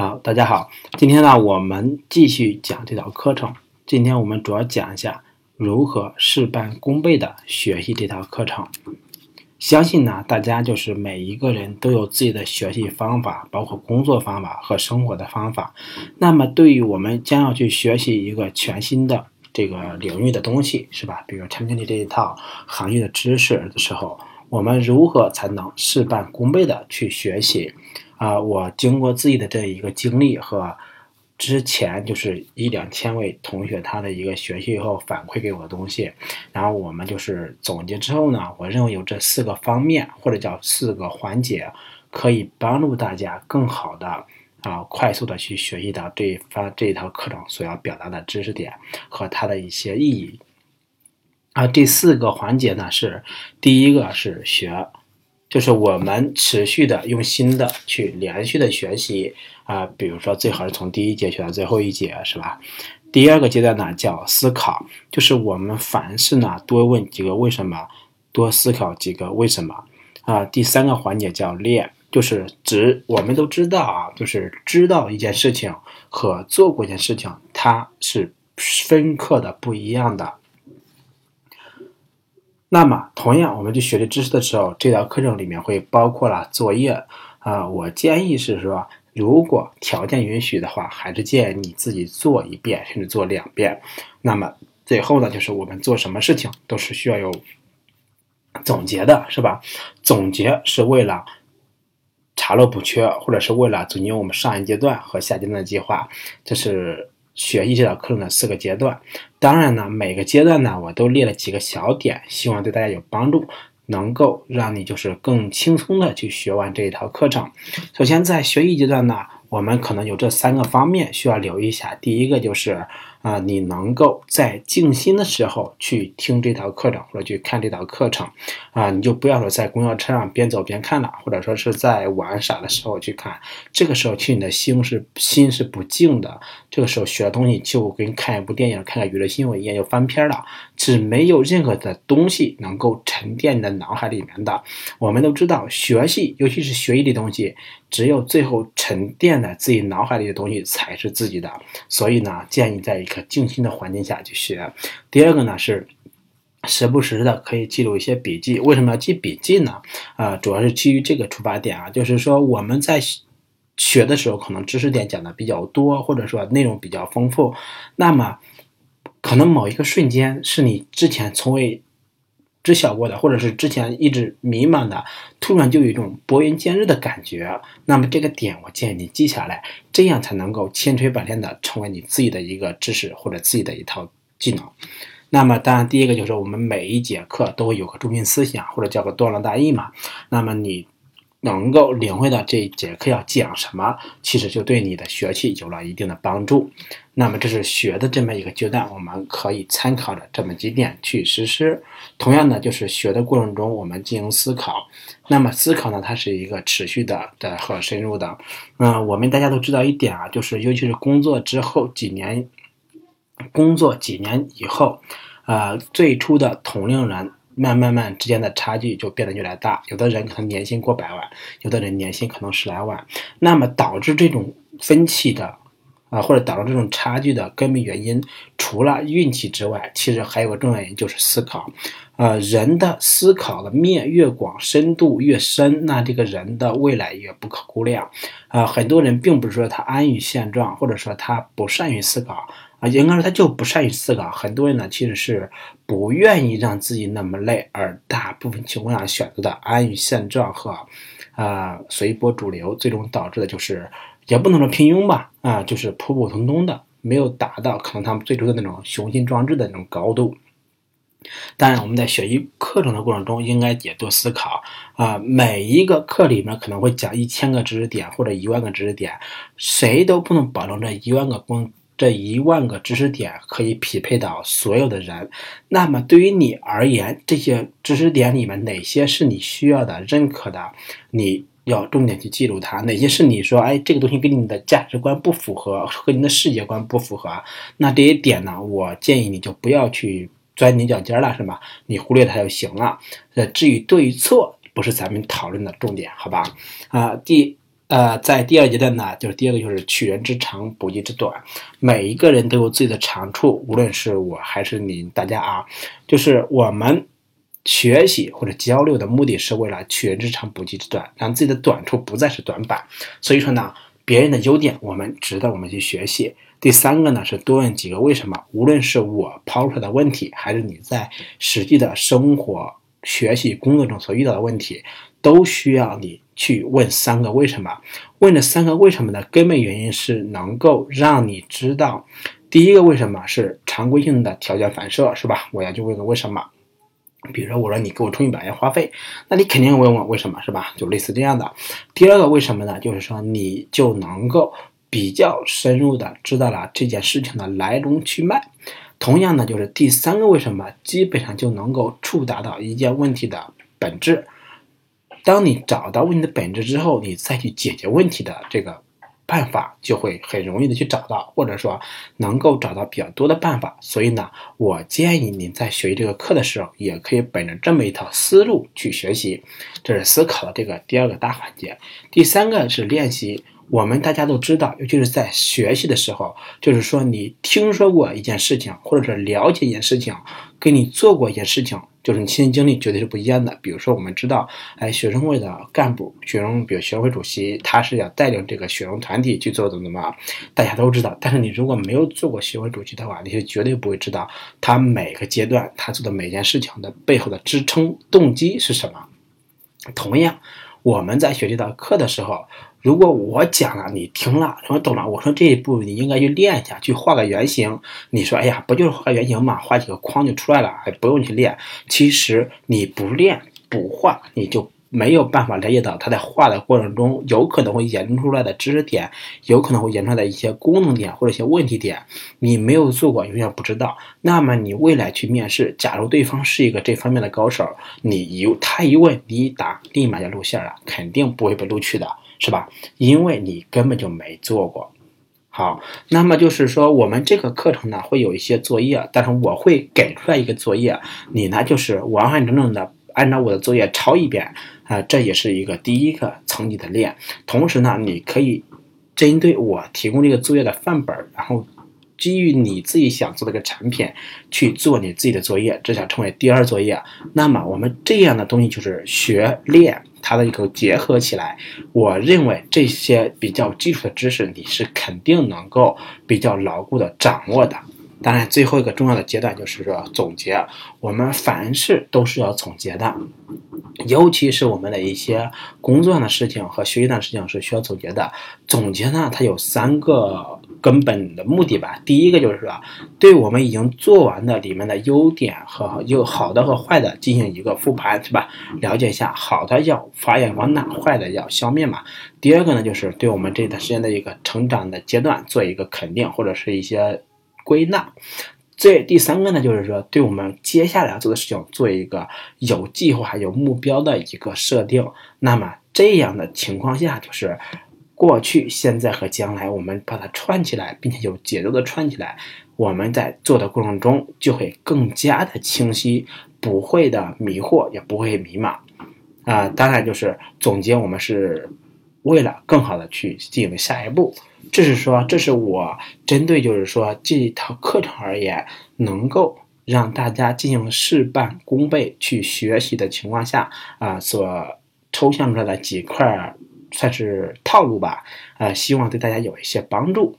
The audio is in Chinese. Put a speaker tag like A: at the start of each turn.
A: 好，大家好，今天呢，我们继续讲这套课程。今天我们主要讲一下如何事半功倍的学习这套课程。相信呢，大家就是每一个人都有自己的学习方法，包括工作方法和生活的方法。那么，对于我们将要去学习一个全新的这个领域的东西，是吧？比如产品经理这一套行业的知识的时候，我们如何才能事半功倍的去学习？啊，我经过自己的这一个经历和之前就是一两千位同学他的一个学习以后反馈给我的东西，然后我们就是总结之后呢，我认为有这四个方面或者叫四个环节，可以帮助大家更好的啊快速的去学习到这一方这一套课程所要表达的知识点和它的一些意义。啊，这四个环节呢是第一个是学。就是我们持续的用心的去连续的学习啊，比如说最好是从第一节学到最后一节，是吧？第二个阶段呢叫思考，就是我们凡事呢多问几个为什么，多思考几个为什么啊。第三个环节叫练，就是知我们都知道啊，就是知道一件事情和做过一件事情，它是深刻的不一样的。那么，同样，我们去学习知识的时候，这道课程里面会包括了作业啊。我建议是说，如果条件允许的话，还是建议你自己做一遍，甚至做两遍。那么最后呢，就是我们做什么事情都是需要有总结的，是吧？总结是为了查漏补缺，或者是为了总结我们上一阶段和下阶段的计划，这是。学习这套课程的四个阶段，当然呢，每个阶段呢，我都列了几个小点，希望对大家有帮助，能够让你就是更轻松的去学完这一套课程。首先在学习阶段呢，我们可能有这三个方面需要留意一下，第一个就是。啊，你能够在静心的时候去听这套课程或者去看这套课程，啊，你就不要说在公交车上边走边看了，或者说是在玩耍的时候去看，这个时候其实你的心是心是不静的，这个时候学的东西就跟看一部电影、看看娱乐新闻一样，就翻篇了，是没有任何的东西能够沉淀你的脑海里面的。我们都知道，学习尤其是学习的东西，只有最后沉淀在自己脑海里的东西才是自己的，所以呢，建议在。可静心的环境下去学。第二个呢是时不时的可以记录一些笔记。为什么要记笔记呢？啊，主要是基于这个出发点啊，就是说我们在学的时候，可能知识点讲的比较多，或者说内容比较丰富，那么可能某一个瞬间是你之前从未。知晓过的，或者是之前一直迷茫的，突然就有一种拨云见日的感觉。那么这个点，我建议你记下来，这样才能够千锤百炼的成为你自己的一个知识或者自己的一套技能。那么，当然第一个就是我们每一节课都会有个中心思想，或者叫个段落大意嘛。那么你。能够领会到这一节课要讲什么，其实就对你的学习有了一定的帮助。那么这是学的这么一个阶段，我们可以参考着这么几点去实施。同样呢，就是学的过程中我们进行思考。那么思考呢，它是一个持续的的和深入的。嗯，我们大家都知道一点啊，就是尤其是工作之后几年，工作几年以后，呃，最初的同龄人。慢慢慢之间的差距就变得越来越大，有的人可能年薪过百万，有的人年薪可能十来万。那么导致这种分歧的，啊，或者导致这种差距的根本原因，除了运气之外，其实还有个重要原因就是思考。呃，人的思考的面越广，深度越深，那这个人的未来越不可估量。啊，很多人并不是说他安于现状，或者说他不善于思考。啊，应该说他就不善于思考。很多人呢，其实是不愿意让自己那么累，而大部分情况下选择的安于现状和啊随波逐流，最终导致的就是也不能说平庸吧，啊，就是普普通通的，没有达到可能他们最初的那种雄心壮志的那种高度。当然，我们在学习课程的过程中，应该也多思考啊。每一个课里面可能会讲一千个知识点或者一万个知识点，谁都不能保证这一万个公。这一万个知识点可以匹配到所有的人，那么对于你而言，这些知识点里面哪些是你需要的、认可的？你要重点去记录它。哪些是你说，哎，这个东西跟你的价值观不符合，和你的世界观不符合？那这些点呢，我建议你就不要去钻牛角尖了，是吧？你忽略它就行了。呃，至于对与错，不是咱们讨论的重点，好吧？啊，第呃，在第二阶段呢，就是第二个就是取人之长，补己之短。每一个人都有自己的长处，无论是我还是你，大家啊，就是我们学习或者交流的目的是为了取人之长，补己之短，让自己的短处不再是短板。所以说呢，别人的优点我们值得我们去学习。第三个呢是多问几个为什么，无论是我抛出来的问题，还是你在实际的生活、学习、工作中所遇到的问题，都需要你。去问三个为什么？问这三个为什么的根本原因是能够让你知道，第一个为什么是常规性的条件反射，是吧？我要去问个为什么。比如说，我说你给我充一百元话费，那你肯定问我为什么，是吧？就类似这样的。第二个为什么呢？就是说你就能够比较深入的知道了这件事情的来龙去脉。同样呢，就是第三个为什么，基本上就能够触达到一件问题的本质。当你找到问题的本质之后，你再去解决问题的这个办法就会很容易的去找到，或者说能够找到比较多的办法。所以呢，我建议您在学习这个课的时候，也可以本着这么一套思路去学习。这是思考的这个第二个大环节。第三个是练习。我们大家都知道，尤其是在学习的时候，就是说你听说过一件事情，或者是了解一件事情，跟你做过一件事情，就是你亲身经历绝对是不一样的。比如说，我们知道，哎，学生会的干部，学生，比如学生会主席，他是要带领这个学生团体去做怎么怎么，大家都知道。但是你如果没有做过学会主席的话，你是绝对不会知道他每个阶段他做的每件事情的背后的支撑动机是什么。同样，我们在学这道课的时候。如果我讲了，你听了，我懂了。我说这一步你应该去练一下，去画个原型。你说，哎呀，不就是画个原型嘛，画几个框就出来了，还不用去练。其实你不练不画，你就没有办法了解到他在画的过程中有可能会衍生出来的知识点，有可能会衍生出来的一些功能点或者一些问题点。你没有做过，永远不知道。那么你未来去面试，假如对方是一个这方面的高手，你一他一问你一答，立马就露馅了，肯定不会被录取的。是吧？因为你根本就没做过。好，那么就是说，我们这个课程呢会有一些作业，但是我会给出来一个作业，你呢就是完完整整的按照我的作业抄一遍啊，这也是一个第一个层级的练。同时呢，你可以针对我提供这个作业的范本，然后基于你自己想做的一个产品去做你自己的作业，这叫称为第二作业。那么我们这样的东西就是学练。它的一个结合起来，我认为这些比较基础的知识你是肯定能够比较牢固的掌握的。当然，最后一个重要的阶段就是说总结。我们凡事都是要总结的，尤其是我们的一些工作上的事情和学习上的事情是需要总结的。总结呢，它有三个根本的目的吧。第一个就是说，对我们已经做完的里面的优点和有好的和坏的进行一个复盘，是吧？了解一下好的要发扬光大，坏的要消灭嘛。第二个呢，就是对我们这段时间的一个成长的阶段做一个肯定，或者是一些。归纳，这第三个呢，就是说，对我们接下来要做的事情做一个有计划、有目标的一个设定。那么这样的情况下，就是过去、现在和将来，我们把它串起来，并且有节奏的串起来，我们在做的过程中就会更加的清晰，不会的迷惑，也不会迷茫。啊，当然就是总结，我们是为了更好的去进行下一步。这是说，这是我针对就是说这一套课程而言，能够让大家进行事半功倍去学习的情况下啊，所抽象出来的几块算是套路吧，呃，希望对大家有一些帮助。